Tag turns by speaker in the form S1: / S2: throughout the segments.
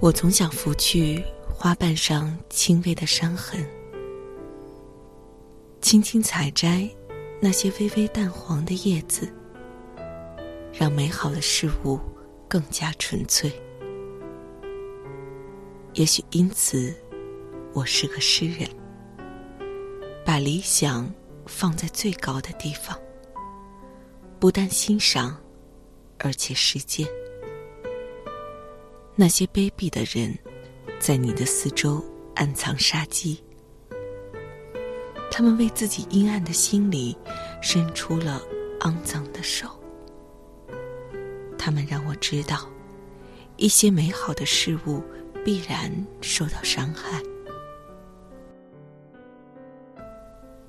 S1: 我总想拂去花瓣上轻微的伤痕，轻轻采摘那些微微淡黄的叶子，让美好的事物更加纯粹。也许因此，我是个诗人，把理想放在最高的地方，不但欣赏，而且实践。那些卑鄙的人，在你的四周暗藏杀机。他们为自己阴暗的心里伸出了肮脏的手。他们让我知道，一些美好的事物必然受到伤害。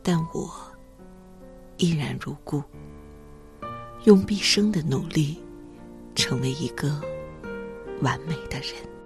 S1: 但我依然如故，用毕生的努力，成为一个。完美的人。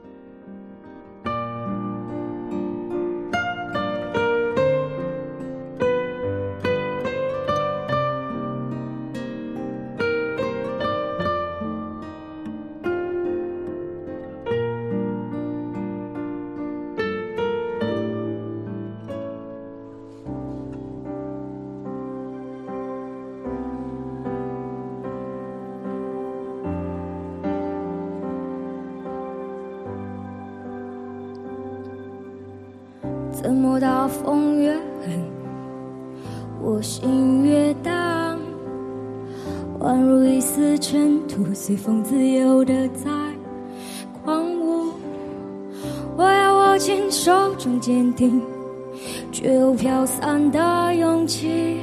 S2: 怎么大风越狠，我心越荡？宛如一丝尘土，随风自由的在狂舞。我要握紧手中坚定却又飘散的勇气。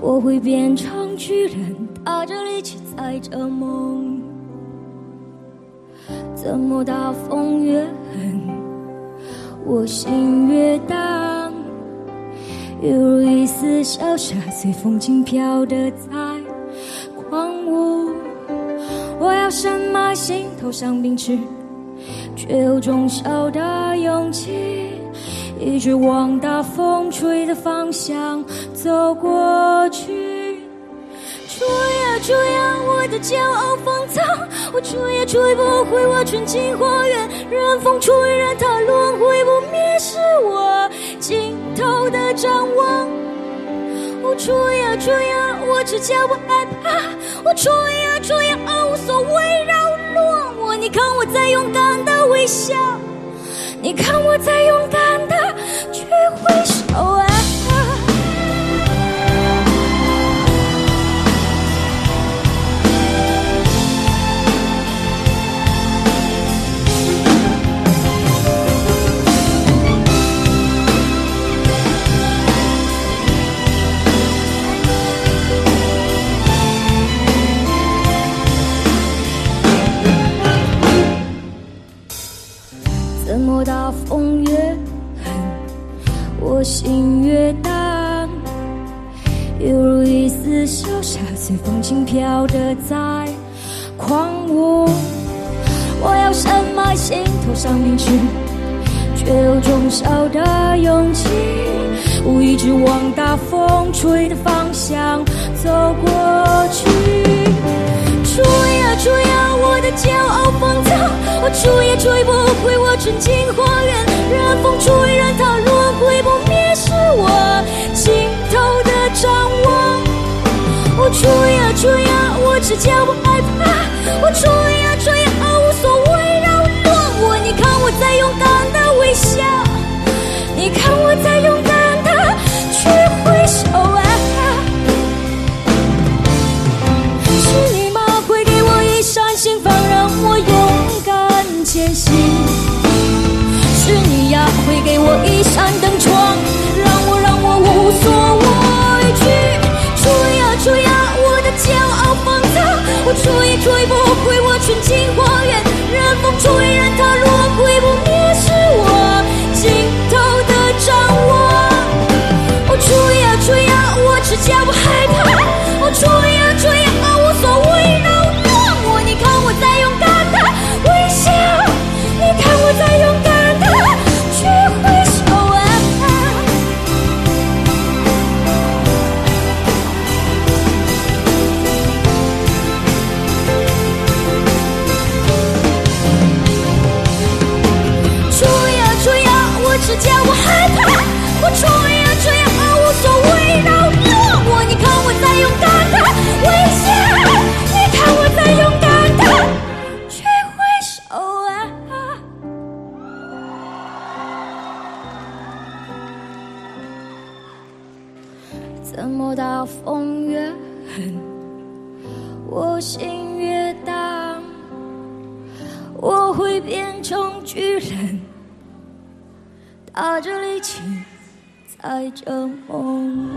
S2: 我会变成巨人，踏着力气载着梦。怎么大风越狠？我心越荡，犹如一丝小沙，随风轻飘的在狂舞。我要深埋心头上冰池，却有种小的勇气，一直往大风吹的方向走过去。吹呀吹呀，我的骄傲放纵，我吹也吹不回我纯净花园。任风吹，任它轮回不灭，是我尽头的展望。我吹呀吹呀，我只叫不害怕。我吹呀吹呀，无所谓扰乱我。你看我在勇敢的微笑，你看我在勇敢的去挥我心越荡，犹如一丝小沙，随风轻飘的在狂舞。我要深埋心头上冰去，却有种小的勇气，我一直往大风吹的方向走过去。吹呀吹呀，我的骄傲放纵，我吹也吹不回我纯净花园。任风吹，呀，我只叫我害怕。我错我追也追不回我纯净花园。任风吹，任它怎么大风越狠，我心越大，我会变成巨人，打着力气载着梦。